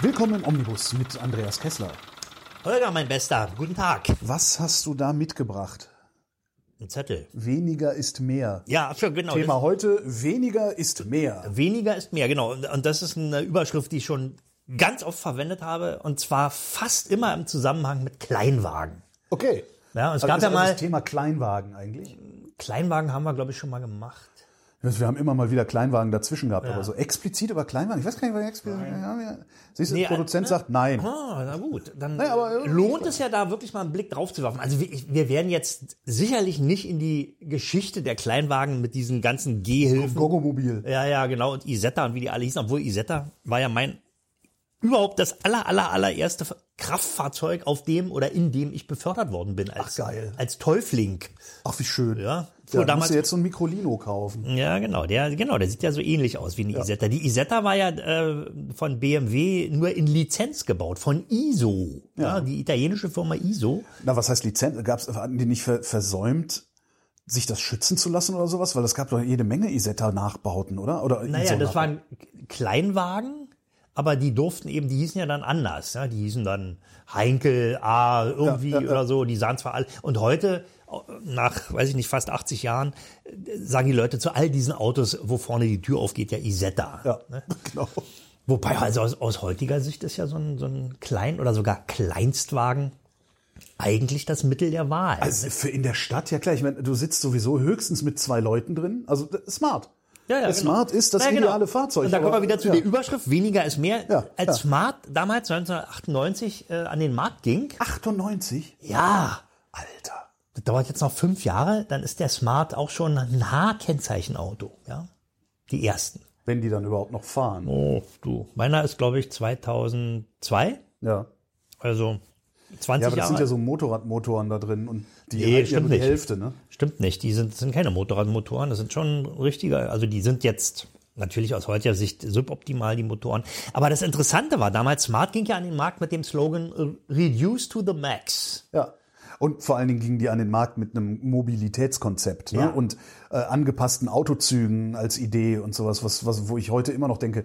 Willkommen im Omnibus mit Andreas Kessler. Holger, mein Bester, guten Tag. Was hast du da mitgebracht? Ein Zettel. Weniger ist mehr. Ja, für, genau. Thema das- heute, weniger ist mehr. Weniger ist mehr, genau. Und, und das ist eine Überschrift, die ich schon ganz oft verwendet habe. Und zwar fast immer im Zusammenhang mit Kleinwagen. Okay. Ja, und es Also gab ist ja also mal. das Thema Kleinwagen eigentlich. Kleinwagen haben wir, glaube ich, schon mal gemacht. Wir haben immer mal wieder Kleinwagen dazwischen gehabt, aber so explizit über Kleinwagen, ich weiß gar nicht, was explizit. Ja, ja. Siehst du, Nee, der Produzent äh, sagt nein. Ah, na gut. Dann Naja, aber- lohnt es ja da wirklich mal einen Blick drauf zu werfen. Also wir, wir werden jetzt sicherlich nicht in die Geschichte der Kleinwagen mit diesen ganzen Gehhilfen Gogomobil. Ja, ja, genau. Und Isetta und wie die alle hießen. Obwohl Isetta war ja mein überhaupt das aller, aller, allererste Kraftfahrzeug, auf dem oder in dem ich befördert worden bin. Als, Ach, geil. Als Täufling. Ach, wie schön. Ja. Ja, Wo da musst damals, du jetzt so ein Mikrolino kaufen. ja, genau. Der, genau, der sieht ja so ähnlich aus wie eine Isetta. Die Isetta war ja äh, von BMW nur in Lizenz gebaut, von ISO. Ja. die italienische Firma ISO. Na, was heißt Lizenz? Gab's, hatten die nicht ver versäumt, sich das schützen zu lassen oder sowas? Weil es gab doch jede Menge Isetta-Nachbauten, oder? oder Naja, das waren Kleinwagen, aber die durften eben, die hießen ja dann anders. Ja? Die hießen dann Heinkel A irgendwie Ja, ja, oder so. Die sahen zwar alle. Und heute, nach, weiß ich nicht, fast 80 Jahren, sagen die Leute zu all diesen Autos, wo vorne die Tür aufgeht, ja Isetta. Ja, Ne? genau. Wobei, also aus, aus heutiger Sicht ist ja so ein, so ein Klein- oder sogar Kleinstwagen eigentlich das Mittel der Wahl. Also für in der Stadt, ja klar, ich meine, du sitzt sowieso höchstens mit zwei Leuten drin. Also smart. Ja, ja, genau. Smart ist das Ja, genau. ideale Fahrzeug. Und da kommen wir wieder zu der Überschrift, weniger ist mehr. Ja, Als. Smart damals 1998 äh, an den Markt ging, 98? ja, Alter. das dauert jetzt noch fünf Jahre, dann ist der Smart auch schon ein H-Kennzeichenauto. Ja? Die ersten. Wenn die dann überhaupt noch fahren. Oh, du. Meiner ist, glaube ich, 2002. Ja. Also 20 Ja, aber das Jahre. sind ja so Motorradmotoren da drin und die Nee, halten ja stimmt nur die nicht. Hälfte, ne? Stimmt nicht, die sind, sind keine Motorradmotoren, das sind schon richtige, also die sind jetzt natürlich aus heutiger Sicht suboptimal, die Motoren. Aber das Interessante war, damals Smart ging ja an den Markt mit dem Slogan äh, Reduce to the Max. Ja. Und vor allen Dingen gingen die an den Markt mit einem Mobilitätskonzept ne? Ja. und äh, angepassten Autozügen als Idee und sowas, was, was, wo ich heute immer noch denke,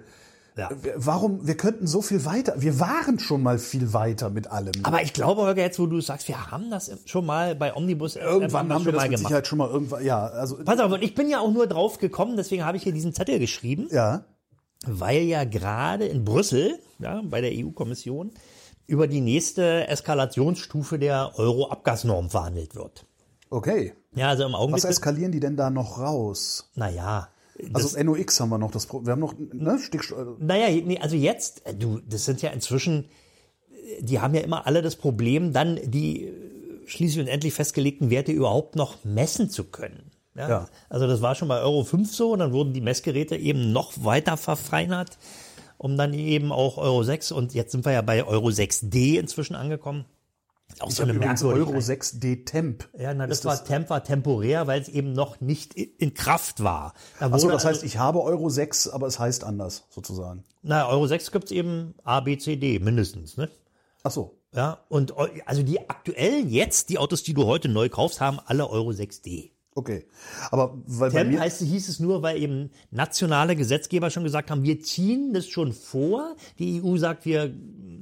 Ja. wir- warum, wir könnten so viel weiter, wir waren schon mal viel weiter mit allem. Aber ich glaube, Holger, jetzt wo du sagst, wir haben das schon mal bei Omnibus Irgendwann haben wir schon das mal mit gemacht. Sicherheit schon mal irgendwann, ja, also, Pass auf, und ich bin ja auch nur drauf gekommen, deswegen habe ich hier diesen Zettel geschrieben. ja, weil ja gerade in Brüssel, ja, bei der EU-Kommission, über die nächste Eskalationsstufe der Euro-Abgasnorm verhandelt wird. okay. Ja, also im Augenblick. Was eskalieren die denn da noch raus? naja. Also NOx haben wir noch das wir haben noch ne, Stickstoff, Naja, nee, also jetzt, äh, du, das sind ja inzwischen, äh, die haben ja immer alle das Problem, dann die äh, schließlich und endlich festgelegten Werte überhaupt noch messen zu können. Ja? Ja. Also das war schon bei Euro 5 so und dann wurden die Messgeräte eben noch weiter verfeinert, um dann eben auch Euro 6 und jetzt sind wir ja bei Euro 6D inzwischen angekommen. Auch so eine merkwürdige Euro 6D Temp. Ja, na, das, war Temp war temporär, weil es eben noch nicht in Kraft war. Da wurde das heißt, also- ich habe Euro 6, aber es heißt anders, sozusagen. na, Euro 6 gibt's eben A, B, C, D mindestens, ne? Ach so. Ja, und eu- also die aktuellen jetzt, die Autos, die du heute neu kaufst, haben alle Euro 6D. Okay. Aber weil bei Temp mir, heißt, hieß es nur, weil eben nationale Gesetzgeber schon gesagt haben, wir ziehen das schon vor. Die EU sagt, wir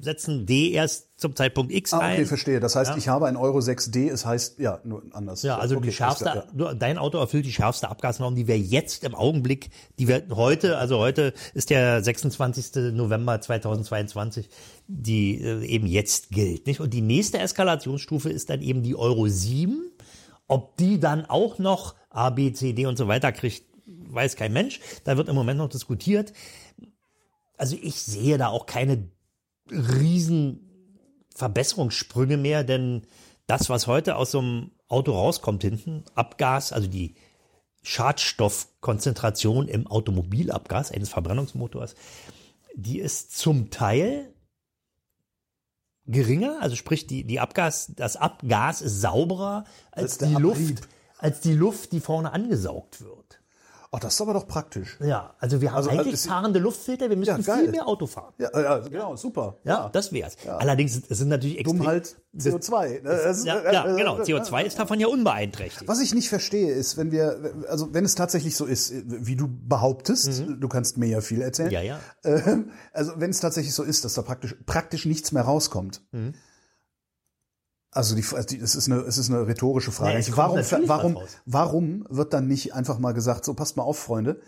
setzen D erst zum Zeitpunkt X Ah, ein. okay, verstehe. Das heißt, ich habe ein Euro 6D, es heißt, ja, nur anders. Ja, also okay, die schärfste, ja. dein Auto erfüllt die schärfste Abgasnorm, die wir jetzt im Augenblick, die wir heute, also heute ist der 26. November 2022, die äh, eben jetzt gilt, nicht? Und die nächste Eskalationsstufe ist dann eben die Euro 7. Ob die dann auch noch A, B, C, D und so weiter kriegt, weiß kein Mensch. Da wird im Moment noch diskutiert. Also ich sehe da auch keine riesen Verbesserungssprünge mehr, denn das, was heute aus so einem Auto rauskommt hinten, Abgas, also die Schadstoffkonzentration im Automobilabgas eines Verbrennungsmotors, die ist zum Teil geringer, also sprich die, die Abgas, das Abgas ist sauberer als, Als die Abrieb. Luft, als die Luft, die vorne angesaugt wird. Ach, das ist aber doch praktisch. Ja, also wir haben Also, eigentlich es- fahrende Luftfilter, wir müssten geil. viel mehr Auto fahren. Ja, ja genau, super. Ja, das wär's. Allerdings es sind natürlich extrem. Dumm halt CO2. ne? Das- Ja, ja, genau. CO2 ist davon ja unbeeinträchtigt. Was ich nicht verstehe, ist, wenn wir, also wenn es tatsächlich so ist, wie du behauptest, du kannst mir ja viel erzählen. Mhm. Ja, ja. Ähm, also wenn es tatsächlich so ist, dass da praktisch, praktisch nichts mehr rauskommt. Mhm. Also die, die, es ist eine, es ist eine rhetorische Frage. Nee, warum, warum, warum wird dann nicht einfach mal gesagt, so passt mal auf, Freunde,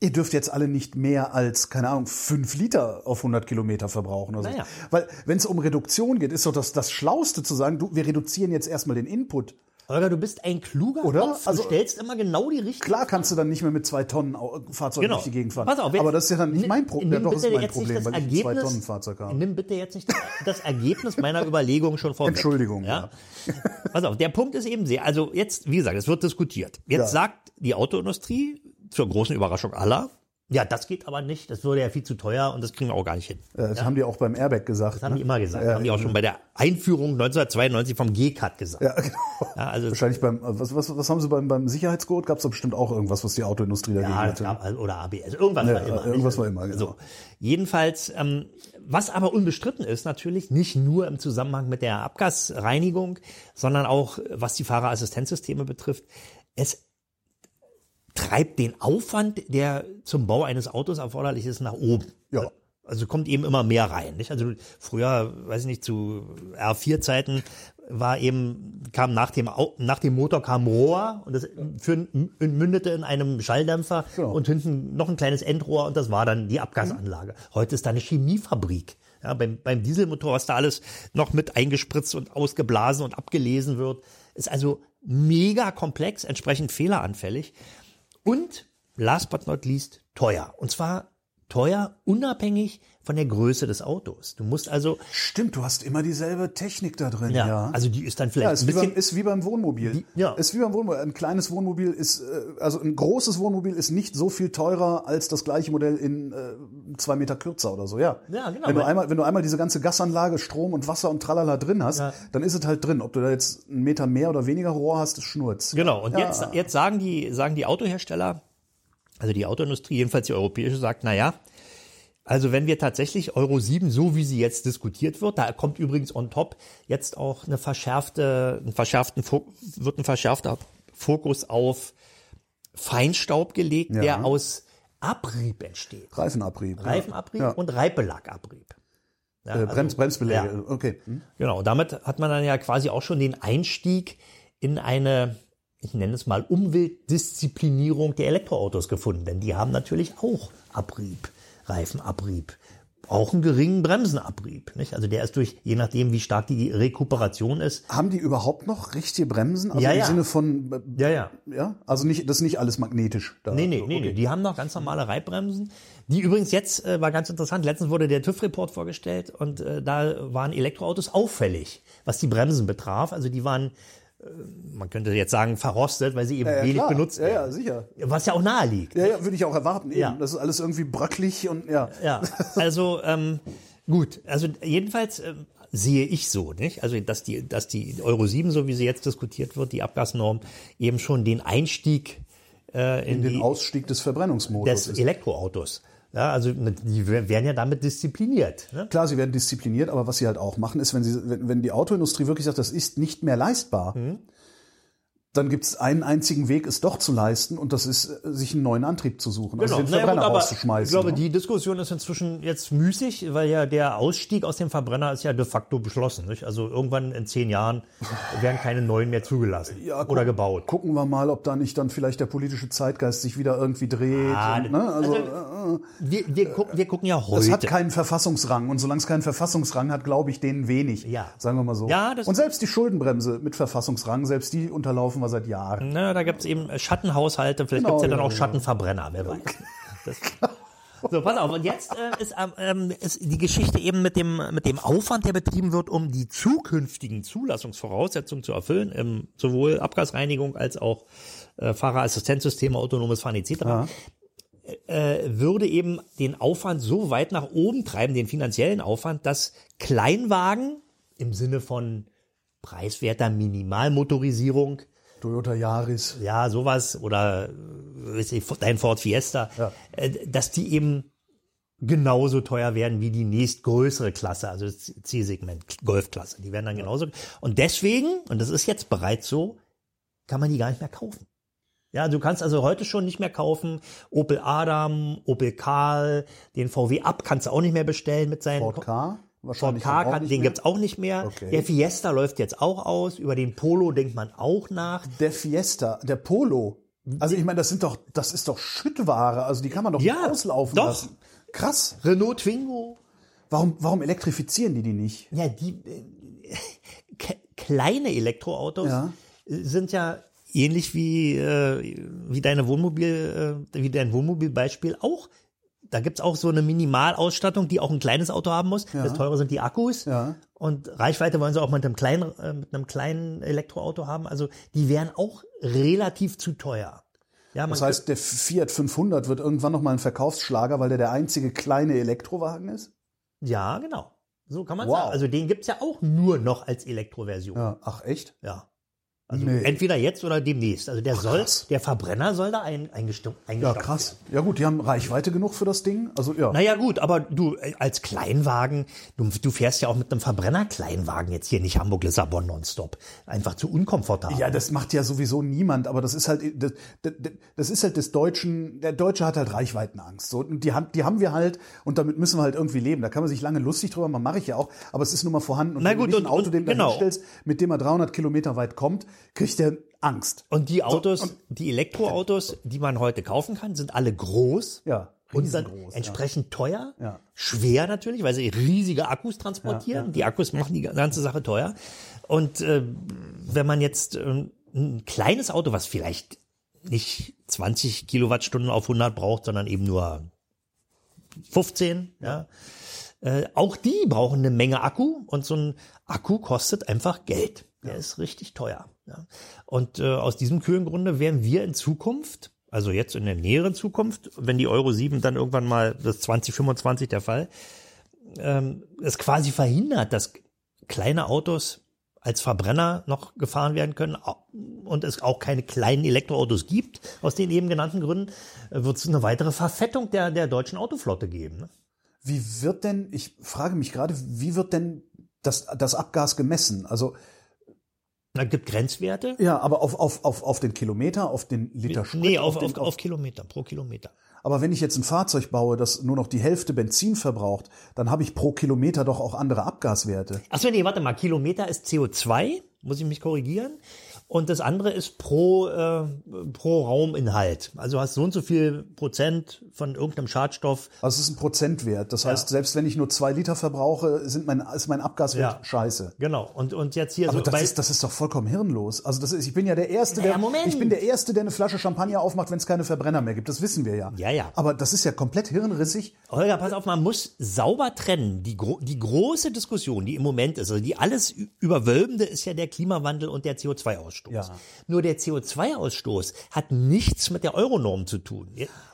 ihr dürft jetzt alle nicht mehr als, keine Ahnung, fünf Liter auf 100 Kilometer verbrauchen oder so. Naja. Weil wenn es um Reduktion geht, ist doch das, das Schlauste zu sagen, du, wir reduzieren jetzt erstmal den Input. Holger, du bist ein kluger Oder? Kopf. Du Also- stellst immer genau die richtige Klar kannst du dann nicht mehr mit zwei Tonnen Au- Fahrzeug Genau. durch die Gegend fahren. Pass auf, aber das ist ja dann nicht mein Problem. Ja, doch, ist mein Problem, weil ich ein zwei Ergebnis- Tonnen Fahrzeug habe. Nimm bitte jetzt nicht das Ergebnis meiner Überlegung schon vorweg. Entschuldigung, Ja? Pass auf, der Punkt ist eben sehr, also jetzt, wie gesagt, es wird diskutiert. Jetzt Ja. sagt die Autoindustrie zur großen Überraschung aller, ja, das geht aber nicht, das würde ja viel zu teuer und das kriegen wir auch gar nicht hin. Äh, Das haben die auch beim Airbag gesagt. Das haben die ne? immer gesagt. Ja, haben die auch schon bei der Einführung 1992 vom G-Cut gesagt. Ja, genau. Ja, also Wahrscheinlich beim, äh, was, was, was haben sie beim, beim Sicherheitsgurt? Gab es bestimmt auch irgendwas, was die Autoindustrie dagegen Ja, hatte. gab, also- oder ABS, irgendwas Ja, war immer. irgendwas war immer, genau. So. Jedenfalls, ähm, was aber unbestritten ist natürlich, nicht nur im Zusammenhang mit der Abgasreinigung, sondern auch was die Fahrerassistenzsysteme betrifft, es treibt den Aufwand, der zum Bau eines Autos erforderlich ist, nach oben. Ja. Also kommt eben immer mehr rein. Nicht? Also früher, weiß ich nicht, zu R4-Zeiten war eben, kam nach dem, nach dem Motor kam Rohr und das für, mündete in einem Schalldämpfer Genau. und hinten noch ein kleines Endrohr und das war dann die Abgasanlage. Heute ist da eine Chemiefabrik. Ja, beim, beim Dieselmotor, was da alles noch mit eingespritzt und ausgeblasen und abgelesen wird, ist also mega komplex, entsprechend fehleranfällig. Und last but not least teuer. Und zwar teuer unabhängig von der Größe des Autos. Du musst also, Stimmt, du hast immer dieselbe Technik da drin. ja, Ja, also die ist dann ja vielleicht ist, ein wie bisschen, beim, ist wie beim Wohnmobil. Die- ja. Ist wie beim Wohnmobil. Ein kleines Wohnmobil ist, äh, also ein großes Wohnmobil ist nicht so viel teurer als das gleiche Modell in äh, zwei Meter kürzer oder so. Ja, Ja, genau. Wenn du einmal, wenn du einmal diese ganze Gasanlage, Strom und Wasser und Tralala drin hast, Ja. dann ist es halt drin. Ob du da jetzt einen Meter mehr oder weniger Rohr hast, ist Schnurz. Genau, und Ja. jetzt, jetzt sagen die, sagen die Autohersteller, also die Autoindustrie, jedenfalls die europäische, sagt, na ja, also wenn wir tatsächlich Euro 7, so wie sie jetzt diskutiert wird, da kommt übrigens on top jetzt auch eine verschärfte, ein verschärften, wird ein verschärfter Fokus auf Feinstaub gelegt, Ja. der aus Abrieb entsteht. Reifenabrieb. Reifenabrieb Ja. und Reibelagabrieb. Ja, Äh, Brems, Bremsbeläge. Okay. Hm? Genau, damit hat man dann ja quasi auch schon den Einstieg in eine, ich nenne es mal, Umweltdisziplinierung der Elektroautos gefunden. Denn die haben natürlich auch Abrieb, Reifenabrieb, auch einen geringen Bremsenabrieb. Nicht? Also der ist durch, je nachdem, wie stark die Rekuperation ist. Haben die überhaupt noch richtige Bremsen? Also Ja, im ja. Sinne von, äh, Ja, ja. ja? Also nicht, das ist nicht alles magnetisch. Da. Nee, nee, So, nee, okay. nee. Die haben noch ganz normale Reibbremsen. Die übrigens jetzt, äh, war ganz interessant, letztens wurde der TÜV-Report vorgestellt und äh, da waren Elektroautos auffällig, was die Bremsen betraf. Also die waren, man könnte jetzt sagen, verrostet, weil sie eben Ja, ja, wenig klar. benutzt Ja, ja, werden. sicher. Was ja auch nahe liegt. Ja, ja, würde ich auch erwarten. Eben. Ja. Das ist alles irgendwie bröcklig und ja. Ja, also ähm, gut, also jedenfalls ähm, sehe ich so, nicht? Also dass die, dass die Euro 7, so wie sie jetzt diskutiert wird, die Abgasnorm, eben schon den Einstieg äh, in, In den die, Ausstieg des Verbrennungsmotors des ist. Elektroautos. Ja, also die werden ja damit diszipliniert. Ne? Klar, sie werden diszipliniert, aber was sie halt auch machen, ist, wenn, sie, wenn, wenn die Autoindustrie wirklich sagt, das ist nicht mehr leistbar, Mhm. Dann gibt es einen einzigen Weg, es doch zu leisten, und das ist, äh, sich einen neuen Antrieb zu suchen, also den Naja, Verbrenner gut, aber rauszuschmeißen. Ich glaube, ne? die Diskussion ist inzwischen jetzt müßig, weil ja der Ausstieg aus dem Verbrenner ist ja de facto beschlossen. Nicht? Also irgendwann in zehn Jahren werden keine neuen mehr zugelassen Ja, oder gebaut. Gucken wir mal, ob da nicht dann vielleicht der politische Zeitgeist sich wieder irgendwie dreht. Ah, und, ne? also, also, Wir, wir, gucken, wir gucken ja es heute. hat keinen Verfassungsrang und solange es keinen Verfassungsrang hat, glaube ich denen wenig. Ja. Sagen wir mal so. Ja, und selbst die Schuldenbremse mit Verfassungsrang, selbst die unterlaufen wir seit Jahren. Na, da gibt es eben Schattenhaushalte, vielleicht Genau, gibt es ja dann ja, auch. Schattenverbrenner, wer weiß. Das, so, pass auf, und jetzt äh, ist, ähm, ist die Geschichte eben mit dem, mit dem Aufwand, der betrieben wird, um die zukünftigen Zulassungsvoraussetzungen zu erfüllen, ähm, sowohl Abgasreinigung als auch äh, Fahrerassistenzsysteme, autonomes Fahren etc. Äh, würde eben den Aufwand so weit nach oben treiben, den finanziellen Aufwand, dass Kleinwagen im Sinne von preiswerter Minimalmotorisierung Toyota Yaris. ja, sowas oder äh, ich, dein Ford Fiesta, Ja. äh, dass die eben genauso teuer werden wie die nächstgrößere Klasse, also das C-Segment, Golfklasse. Die werden dann genauso. Und deswegen, und das ist jetzt bereits so, kann man die gar nicht mehr kaufen. Ja, du kannst also heute schon nicht mehr kaufen. Opel Adam, Opel Karl, den VW Up kannst du auch nicht mehr bestellen mit seinen Ford K. Wahrscheinlich K, kann, den mehr. gibt's auch nicht mehr. Okay. Der Fiesta läuft jetzt auch aus. Über den Polo denkt man auch nach. Der Fiesta, der Polo. Also ich meine, das sind doch, das ist doch Schüttware. Also die kann man doch Ja, nicht auslaufen doch. lassen. Krass. Renault Twingo. Warum, warum elektrifizieren die die nicht? Ja, die äh, kleine Elektroautos Ja. sind ja ähnlich wie, äh, wie deine Wohnmobil, äh, wie dein Wohnmobilbeispiel auch. Da gibt's auch so eine Minimalausstattung, die auch ein kleines Auto haben muss. Das teure sind die Akkus. Ja. Und Reichweite wollen sie auch mit einem kleinen, äh, mit einem kleinen Elektroauto haben. Also die wären auch relativ zu teuer. Ja, Das heißt, der Fiat 500 wird irgendwann noch mal ein Verkaufsschlager, weil der der einzige kleine Elektrowagen ist? ja, genau. So kann man Wow. sagen. Also den gibt's ja auch nur noch als Elektroversion. Ja. Ach echt? Ja. Also Nee. entweder jetzt oder demnächst. Also der soll, krass. der Verbrenner soll da ein, eingestimmt, Ja, krass. Ja gut, die haben Reichweite genug für das Ding. Also ja. Naja gut, aber du äh, als Kleinwagen, du, du fährst ja auch mit einem Verbrenner-Kleinwagen jetzt hier nicht Hamburg-Lissabon nonstop. Einfach zu unkomfortabel. Ja, das macht ja sowieso niemand, aber das ist halt das, das, das ist halt des Deutschen, der Deutsche hat halt Reichweitenangst. So, und die, haben- die haben wir halt und damit müssen wir halt irgendwie leben. Da kann man sich lange lustig drüber machen, mache ich ja auch, aber es ist nun mal vorhanden. Und Na wenn gut, du nicht ein und- Auto und- dem da genau. hinstellst, mit dem er 300 Kilometer weit kommt, kriegt er Angst. Und die Autos, die Elektroautos, die man heute kaufen kann, sind alle groß. Ja, Und dann entsprechend teuer, Ja. schwer natürlich, weil sie riesige Akkus transportieren. Die Akkus machen die ganze Sache teuer. Und äh, wenn man jetzt ähm, ein kleines Auto, was vielleicht nicht 20 Kilowattstunden auf 100 braucht, sondern eben nur 15, ja. Äh, auch die brauchen eine Menge Akku und so ein Akku kostet einfach Geld. Der ist richtig teuer. Ja. Und äh, aus diesem kühlen Grunde werden wir in Zukunft, also jetzt in der näheren Zukunft, wenn die Euro 7 dann irgendwann mal, das ist 2025 der Fall, ähm, es quasi verhindert, dass kleine Autos als Verbrenner noch gefahren werden können und es auch keine kleinen Elektroautos gibt, aus den eben genannten Gründen, äh, wird es eine weitere Verfettung der, der deutschen Autoflotte geben. Ne? Wie wird denn, ich frage mich gerade, wie wird denn das, das Abgas gemessen? Also Da gibt Grenzwerte. ja, aber auf, auf, auf, auf den Kilometer, auf den Liter Sprit, Nee, auf, den, auf, auf Kilometer, pro Kilometer. Aber wenn ich jetzt ein Fahrzeug baue, das nur noch die Hälfte Benzin verbraucht, dann habe ich pro Kilometer doch auch andere Abgaswerte. Achso, nee, warte mal, Kilometer ist CO2, muss ich mich korrigieren. Und das andere ist pro, äh, pro Rauminhalt. Also hast so und so viel Prozent von irgendeinem Schadstoff. Also es ist ein Prozentwert. Das heißt, selbst wenn ich nur zwei Liter verbrauche, sind mein, ist mein Abgaswert Ja. scheiße. Genau. Und, und jetzt hier Aber so das, ist, das ist doch vollkommen hirnlos. Also das ist, ich bin ja der Erste, Naja, der, Moment. ich bin der Erste, der eine Flasche Champagner aufmacht, wenn es keine Verbrenner mehr gibt. Das wissen wir ja. Ja, ja. Aber das ist ja komplett hirnrissig. Holger, pass auf, man muss sauber trennen. Die, gro die große Diskussion, die im Moment ist, also die alles überwölbende, ist ja der Klimawandel und der CO2-Ausstoß. Ja. Nur der CO2-Ausstoß hat nichts mit der Euronorm zu tun.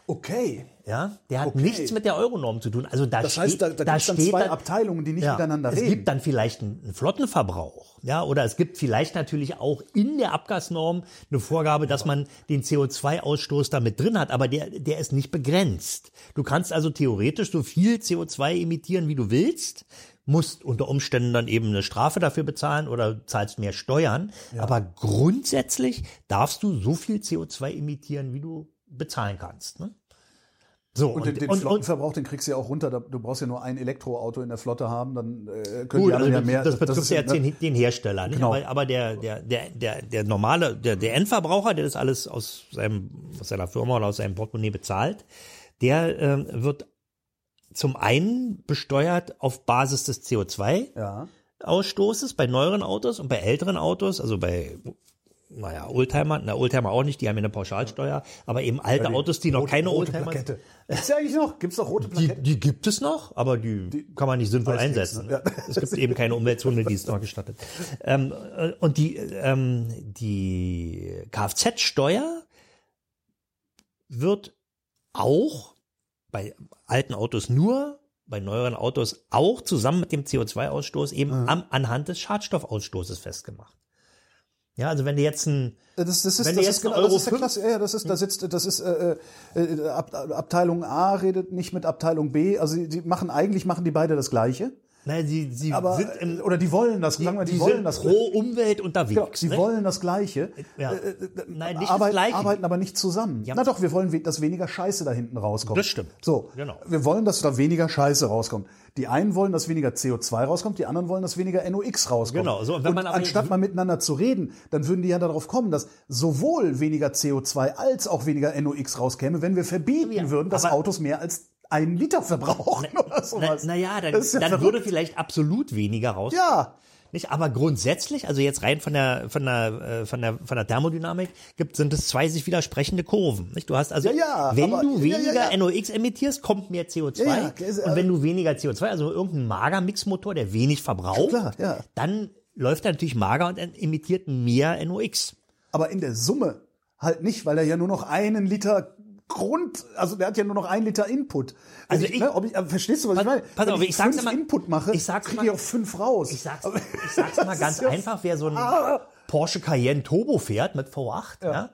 Okay. Ja, der hat Okay. nichts mit der Euronorm zu tun. Also da Das steht, heißt, da, da, gibt es zwei dann- Abteilungen, die nicht Ja, miteinander es reden. gibt dann vielleicht einen einen Flottenverbrauch, ja, oder es gibt vielleicht natürlich auch in der Abgasnorm eine Vorgabe, dass man den CO2-Ausstoß da mit drin hat, aber der, der ist nicht begrenzt. Du kannst also theoretisch so viel CO2 emittieren, wie du willst, musst unter Umständen dann eben eine Strafe dafür bezahlen oder zahlst mehr Steuern. Aber grundsätzlich darfst du so viel CO2 emittieren, wie du bezahlen kannst. Ne? So, Und, den, den und, und, Flottenverbrauch, den kriegst du ja auch runter. Du brauchst ja nur ein Elektroauto in der Flotte haben, dann äh, können Gut, die also anderen ja das, mehr. das betrifft ist ja ne? den, den Hersteller, nicht? Genau. aber, aber der, der, der, der, der normale, der, der Endverbraucher, der das alles aus seinem, aus seiner Firma oder aus seinem Portemonnaie bezahlt, der ähm, wird zum einen besteuert auf Basis des CO2-Ausstoßes Ja. bei neueren Autos und bei älteren Autos, also bei naja, Oldtimer, na Oldtimer auch nicht, die haben ja eine Pauschalsteuer, aber eben alte Autos, die noch Rote- keine rote Oldtimer Plakette. Gibt's ja eigentlich noch? Gibt's noch rote die, Plakette? die gibt es noch, aber die, kann man nicht sinnvoll einsetzen. ne? Ja. Es gibt eben keine Umweltzone, die es noch gestattet. Ähm, äh, und die, ähm, die Kfz-Steuer wird auch bei alten Autos nur, bei neueren Autos auch zusammen mit dem CO2-Ausstoß eben am, anhand des Schadstoffausstoßes festgemacht. Ja, also wenn du jetzt ein, Das, das ist, Wenn das du ist jetzt genau, Euro das ist der Klasse, ja, das ist, da sitzt, das ist äh, äh, Ab, Abteilung A redet nicht mit Abteilung B, also die machen eigentlich machen die beide das Gleiche, naja, sie, sie aber sind im, oder die wollen das, sagen wir, die, die wollen sind das pro Umwelt unterwegs. Genau, sie ne? wollen das Gleiche, Ja. äh, Nein, nicht arbeit, das Gleiche. arbeiten aber nicht zusammen. Ja. Na doch, wir wollen, dass weniger Scheiße da hinten rauskommt. Das stimmt. So, Genau. wir wollen, dass da weniger Scheiße rauskommt. Die einen wollen, dass weniger CO2 rauskommt, die anderen wollen, dass weniger NOx rauskommt. Genau, so, und wenn man aber anstatt mal miteinander zu reden, dann würden die ja darauf kommen, dass sowohl weniger CO2 als auch weniger NOx rauskäme, wenn wir verbieten Ja, würden, dass Autos mehr als einen Liter verbrauchen oder Na, sowas. naja, dann, Das ist ja dann verrückt. würde vielleicht absolut weniger raus. Ja. Nicht, aber grundsätzlich, also jetzt rein von der von der äh, von der von der Thermodynamik gibt sind es zwei sich widersprechende Kurven. Nicht? Du hast also Ja, ja, wenn aber- du weniger ja. NOx emittierst, kommt mehr CO2 Ja, also- und wenn du weniger CO2, also irgendein Magermixmotor, der wenig verbraucht, Klar, dann läuft er natürlich mager und emittiert mehr NOx. Aber in der Summe halt nicht, weil er ja nur noch einen Liter Grund, also der hat ja nur noch einen Liter Input. Wenn Also ich, ne, ich, äh, verstehst du, was Pass- ich meine? pass Wenn auf, ich, ich fünf mal- Input mache, ich sag's kriege mal- ich auch fünf raus. Ich sag's, ich sag's mal ganz ja- einfach, wer so ein Porsche Cayenne Turbo fährt mit V8, ja.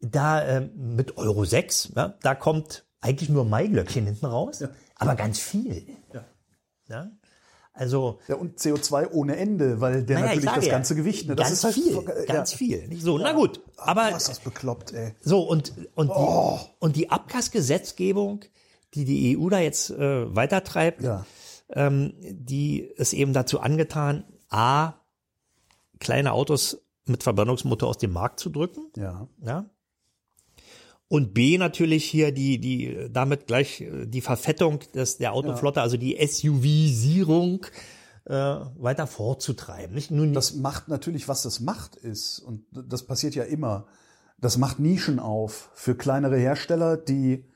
da ähm, mit Euro 6, ja, da kommt eigentlich nur Maiglöckchen hinten raus, aber ganz viel. Ja. Also, Ja, und CO2 ohne Ende, weil der naja, ich natürlich das ja, ganze Gewicht, ne? Das ist halt viel, äh, ganz ja. viel. Nicht so, na gut, aber Was ist bekloppt, ey. so und und Oh. die, und die Abgasgesetzgebung, die die EU da jetzt äh, weitertreibt, ähm, die ist eben dazu angetan, a kleine Autos mit Verbrennungsmotor aus dem Markt zu drücken, Ja. ja. Und B natürlich hier die die damit gleich äh, die Verfettung des der Autoflotte, also die SUV-Sierung äh, weiter fortzutreiben. Nicht nur Das macht natürlich, was das macht, ist, und das passiert ja immer, das macht Nischen auf für kleinere Hersteller, die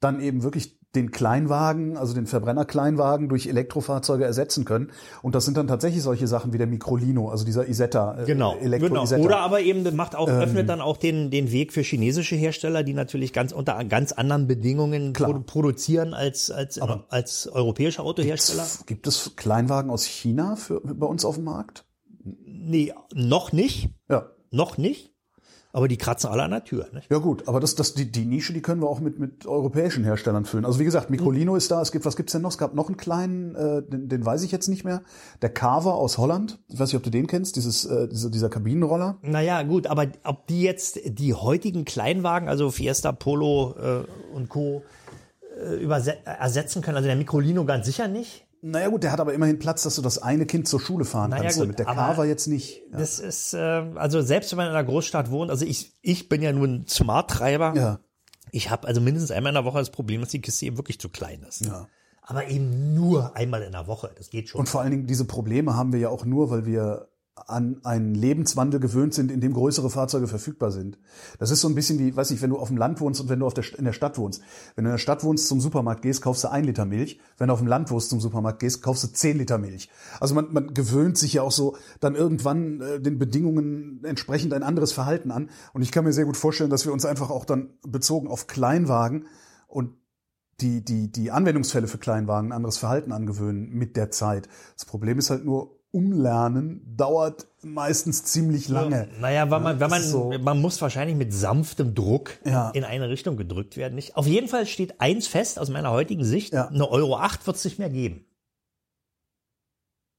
dann eben wirklich den Kleinwagen, also den Verbrenner-Kleinwagen durch Elektrofahrzeuge ersetzen können. Und das sind dann tatsächlich solche Sachen wie der Microlino, also dieser Isetta, äh, Genau, Elektro genau. Isetta. Oder aber eben macht auch, öffnet dann auch den, den Weg für chinesische Hersteller, die natürlich ganz unter ganz anderen Bedingungen produ produzieren als, als, als europäische Autohersteller. Gibt es Kleinwagen aus China für, bei uns auf dem Markt? Nee, noch nicht. Ja. Noch nicht. Aber die kratzen alle an der Tür. Nicht? Ja gut, aber das, das, die, die Nische, die können wir auch mit, mit europäischen Herstellern füllen. Also wie gesagt, Microlino ist da, es gibt, was gibt's denn noch? Es gab noch einen kleinen, äh, den, den weiß ich jetzt nicht mehr. Der Carver aus Holland. Ich weiß nicht, ob du den kennst, dieses, äh, dieser, dieser Kabinenroller. Naja, gut, aber ob die jetzt die heutigen Kleinwagen, also Fiesta, Polo äh, und Co. Äh, ersetzen können, also der Microlino ganz sicher nicht. Naja gut, der hat aber immerhin Platz, dass du das eine Kind zur Schule fahren Naja, kannst gut, damit. Der Carver jetzt nicht. Ja. Das ist, äh, also selbst wenn man in einer Großstadt wohnt, also ich, ich bin ja nur ein Smart-Treiber. Ja. Ich habe also mindestens einmal in der Woche das Problem, dass die Kiste eben wirklich zu klein ist. Ja. Aber eben nur einmal in der Woche. Das geht schon. Und vor allen Dingen diese Probleme haben wir ja auch nur, weil wir an einen Lebenswandel gewöhnt sind, in dem größere Fahrzeuge verfügbar sind. Das ist so ein bisschen wie, weiß ich, wenn du auf dem Land wohnst und wenn du auf der, in der Stadt wohnst. Wenn du in der Stadt wohnst, zum Supermarkt gehst, kaufst du ein Liter Milch. Wenn du auf dem Land wohnst, zum Supermarkt gehst, kaufst du zehn Liter Milch. Also man, man gewöhnt sich ja auch so dann irgendwann äh, den Bedingungen entsprechend ein anderes Verhalten an. Und ich kann mir sehr gut vorstellen, dass wir uns einfach auch dann bezogen auf Kleinwagen und die, die, die Anwendungsfälle für Kleinwagen ein anderes Verhalten angewöhnen mit der Zeit. Das Problem ist halt nur, Umlernen dauert meistens ziemlich lange. Naja, weil man, wenn man, so. man muss wahrscheinlich mit sanftem Druck Ja. in eine Richtung gedrückt werden. Nicht? Auf jeden Fall steht eins fest aus meiner heutigen Sicht, Ja. eine Euro 8 wird es nicht mehr geben.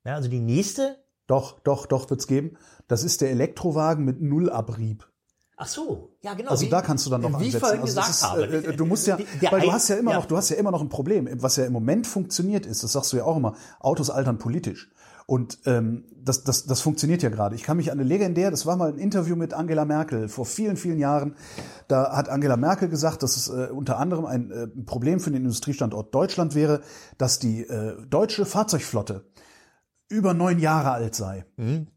Ja, also die nächste. Doch, doch, doch wird's geben. Das ist der Elektrowagen mit Nullabrieb. Ach so, ja genau. Also wie, da kannst du dann noch wie ansetzen. ich vorhin also gesagt ist, habe. äh, du musst ja, der weil du hast ja immer ja. noch, du hast ja immer noch ein Problem, was ja im Moment funktioniert ist. Das sagst du ja auch immer. Autos altern politisch. Und ähm, das, das, das funktioniert ja gerade. Ich kann mich an eine legendär, das war mal ein Interview mit Angela Merkel vor vielen, vielen Jahren. Da hat Angela Merkel gesagt, dass es äh, unter anderem ein äh, Problem für den Industriestandort Deutschland wäre, dass die äh, deutsche Fahrzeugflotte über neun Jahre alt sei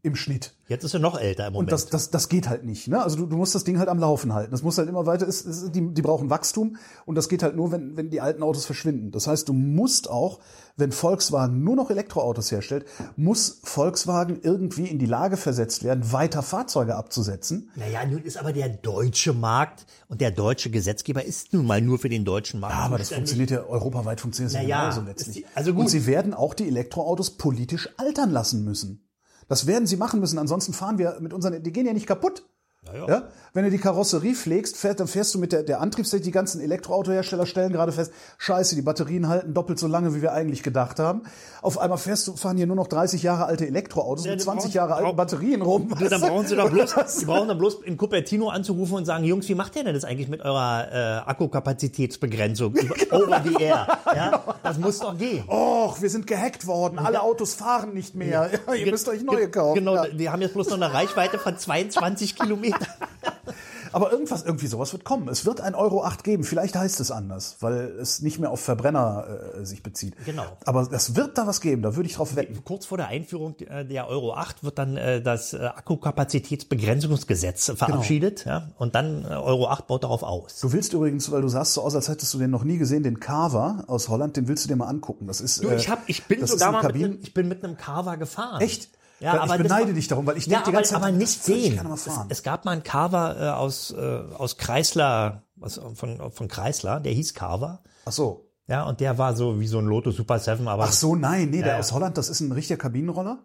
im Schnitt. Jetzt ist er noch älter im Moment. Und das, das, das geht halt nicht. Ne? Also du, du musst das Ding halt am Laufen halten. Das muss halt immer weiter. Es, es, die, die brauchen Wachstum und das geht halt nur, wenn, wenn die alten Autos verschwinden. Das heißt, du musst auch, wenn Volkswagen nur noch Elektroautos herstellt, muss Volkswagen irgendwie in die Lage versetzt werden, weiter Fahrzeuge abzusetzen. naja, nun ist aber der deutsche Markt und der deutsche Gesetzgeber ist nun mal nur für den deutschen Markt. Ja, aber das Ist funktioniert ja europaweit funktioniert Naja, genauso ist letztlich. die- also gut. Und sie werden auch die Elektroautos politisch altern lassen müssen. Das werden sie machen müssen, ansonsten fahren wir mit unseren, die gehen ja nicht kaputt. Ja. Wenn du die Karosserie pflegst, fährt, dann fährst du mit der, der Antriebstechnik, die ganzen Elektroautohersteller stellen gerade fest, scheiße, die Batterien halten doppelt so lange, wie wir eigentlich gedacht haben. Auf einmal fährst du, fahren hier nur noch 30 Jahre alte Elektroautos Ja, mit die 20 brauchen- Jahre alten Batterien rum. Du, dann brauchen sie doch bloß, die brauchen dann bloß in Cupertino anzurufen und sagen, Jungs, wie macht ihr denn das eigentlich mit eurer äh, Akkukapazitätsbegrenzung über, over the air? Ja, das muss doch gehen. Och, wir sind gehackt worden, alle Autos fahren nicht mehr. Ja, ihr müsst euch neue kaufen. Genau, Ja. wir haben jetzt bloß noch eine Reichweite von 22 Kilometern. Aber irgendwas, irgendwie sowas wird kommen. Es wird ein Euro 8 geben. Vielleicht heißt es anders, weil es nicht mehr auf Verbrenner äh, sich bezieht. Genau. Aber es wird da was geben, da würde ich drauf wetten. Kurz vor der Einführung äh, der Euro 8 wird dann äh, das äh, Akkukapazitätsbegrenzungsgesetz verabschiedet. Ja, und dann äh, Euro 8 baut darauf aus. Du willst übrigens, weil du sahst so aus, als hättest du den noch nie gesehen, den Carver aus Holland, den willst du dir mal angucken. Das ist, Du, äh, ich, hab, ich bin sogar mal mit, ich bin mit einem Carver gefahren. Echt? Ja, ich aber beneide dich darum, weil ich ja, denk die aber, ganze Zeit, aber nicht sehen. Es, es gab mal einen Carver äh, aus, äh, aus Chrysler, was, von, von Chrysler, der hieß Carver. Ach so. Ja, und der war so wie so ein Lotus Super 7, aber Ach so, nein, nee, der ja. aus Holland, das ist ein richtiger Kabinenroller.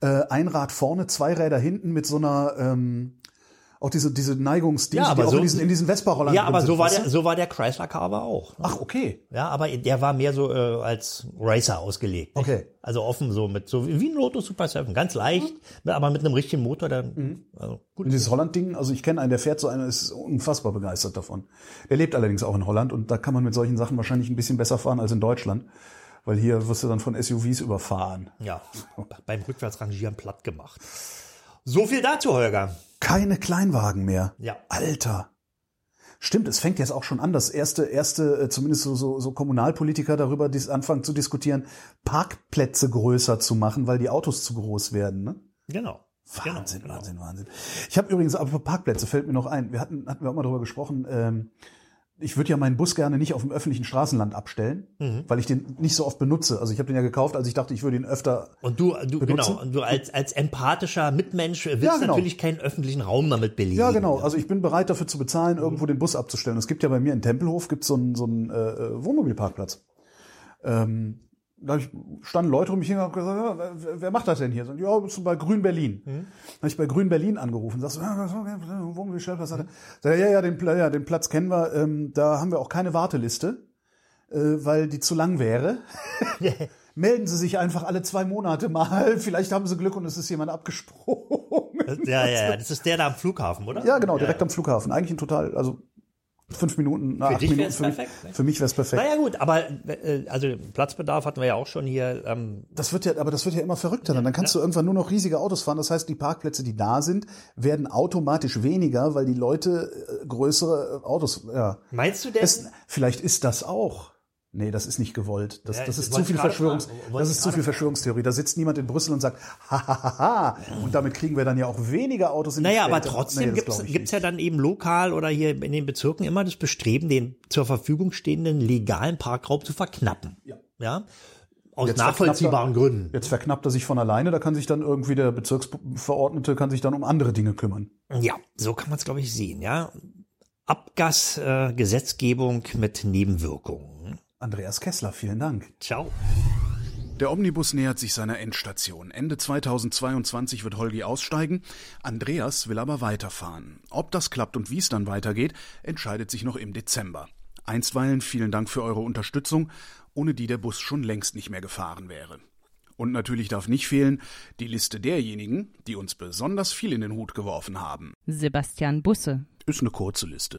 Äh, ein Rad vorne, zwei Räder hinten mit so einer, ähm, auch diese, diese Neigungsdienste, Ja, aber die auch so- in diesen, in diesen Vespa-Rollern ja, aber sind, so war der, so war der Chrysler Carver auch. ne? Ach, okay. Ja, aber der war mehr so äh, als Racer ausgelegt. nicht? Okay. Also offen so mit so wie ein Lotus Super 7, ganz leicht, Mhm. aber mit einem richtigen Motor dann also gut. Und dieses Holland-Ding, also ich kenne einen, der fährt so einer, ist unfassbar begeistert davon. Der lebt allerdings auch in Holland und da kann man mit solchen Sachen wahrscheinlich ein bisschen besser fahren als in Deutschland. Weil hier wirst du dann von SUVs überfahren. Ja, beim Rückwärtsrangieren platt gemacht. So viel dazu, Holger. Keine Kleinwagen mehr. Ja. Alter. Stimmt, es fängt jetzt auch schon an, dass erste, erste, äh, zumindest so, so, so Kommunalpolitiker darüber dis anfangen zu diskutieren, Parkplätze größer zu machen, weil die Autos zu groß werden. Ne? Genau. Wahnsinn, genau. Wahnsinn, Wahnsinn. Ich habe übrigens, aber Parkplätze fällt mir noch ein. Wir hatten, hatten wir auch mal darüber gesprochen. Ähm, ich würde ja meinen Bus gerne nicht auf dem öffentlichen Straßenland abstellen, Mhm. weil ich den nicht so oft benutze. Also ich habe den ja gekauft, als ich dachte, ich würde ihn öfter. Und du, du Benutzen? genau, und du als, als empathischer Mitmensch willst Ja, genau. natürlich keinen öffentlichen Raum damit belegen. Ja, genau. Also ich bin bereit dafür zu bezahlen, Mhm. irgendwo den Bus abzustellen. Es gibt ja bei mir in Tempelhof gibt's so einen, so einen äh, äh, Wohnmobilparkplatz. Ähm, da ich, standen Leute um mich hin und haben gesagt, ja, wer, wer macht das denn hier? Sagen, ja, bist du bei Grün Berlin. Mhm. Habe ich bei Grün Berlin angerufen. Sagst du, ja, was- okay, Wohnmobilstellplatz hat er. Sag, ich, ja, ja, den, ja, den Platz kennen wir. Ähm, da haben wir auch keine Warteliste, äh, weil die zu lang wäre. Melden Sie sich einfach alle zwei Monate mal. Vielleicht haben Sie Glück und es ist jemand abgesprungen. Ja, ja, ja, das ist der da am Flughafen, oder? Ja, genau, direkt am Flughafen. Eigentlich ein total, also fünf Minuten, na, Für acht dich Minuten wär's für mich, perfekt, ne? für mich wäre es perfekt. Naja gut, aber äh, also Platzbedarf hatten wir ja auch schon hier. Ähm, Das wird ja, aber das wird ja immer verrückter. dann. dann kannst du irgendwann nur noch riesige Autos fahren. Das heißt, die Parkplätze, die da sind, werden automatisch weniger, weil die Leute äh, größere äh, Autos, ja. meinst du denn? Es, vielleicht ist das auch. Nee, das ist nicht gewollt. Das, Ja, das ist zu viel Verschwörungs, das ist zu viel Verschwörungstheorie. Da sitzt niemand in Brüssel und sagt, ha, ha, ha, ha. Und damit kriegen wir dann ja auch weniger Autos in die Naja, aber trotzdem Nee, gibt's nicht. ja dann eben lokal oder hier in den Bezirken immer das Bestreben, den zur Verfügung stehenden legalen Parkraum zu verknappen. Ja. Ja. Aus Jetzt nachvollziehbaren Gründen. Jetzt verknappt er sich von alleine, da kann sich dann irgendwie der Bezirksverordnete kann sich dann um andere Dinge kümmern. Ja, so kann man es, glaube ich, sehen, ja. Abgasgesetzgebung äh, mit Nebenwirkungen. Andreas Kessler, vielen Dank. Ciao. Der Omnibus nähert sich seiner Endstation. Ende 2022 wird Holgi aussteigen. Andreas will aber weiterfahren. Ob das klappt und wie es dann weitergeht, entscheidet sich noch im Dezember. Einstweilen vielen Dank für eure Unterstützung, ohne die der Bus schon längst nicht mehr gefahren wäre. Und natürlich darf nicht fehlen die Liste derjenigen, die uns besonders viel in den Hut geworfen haben. Sebastian Busse. Ist eine kurze Liste.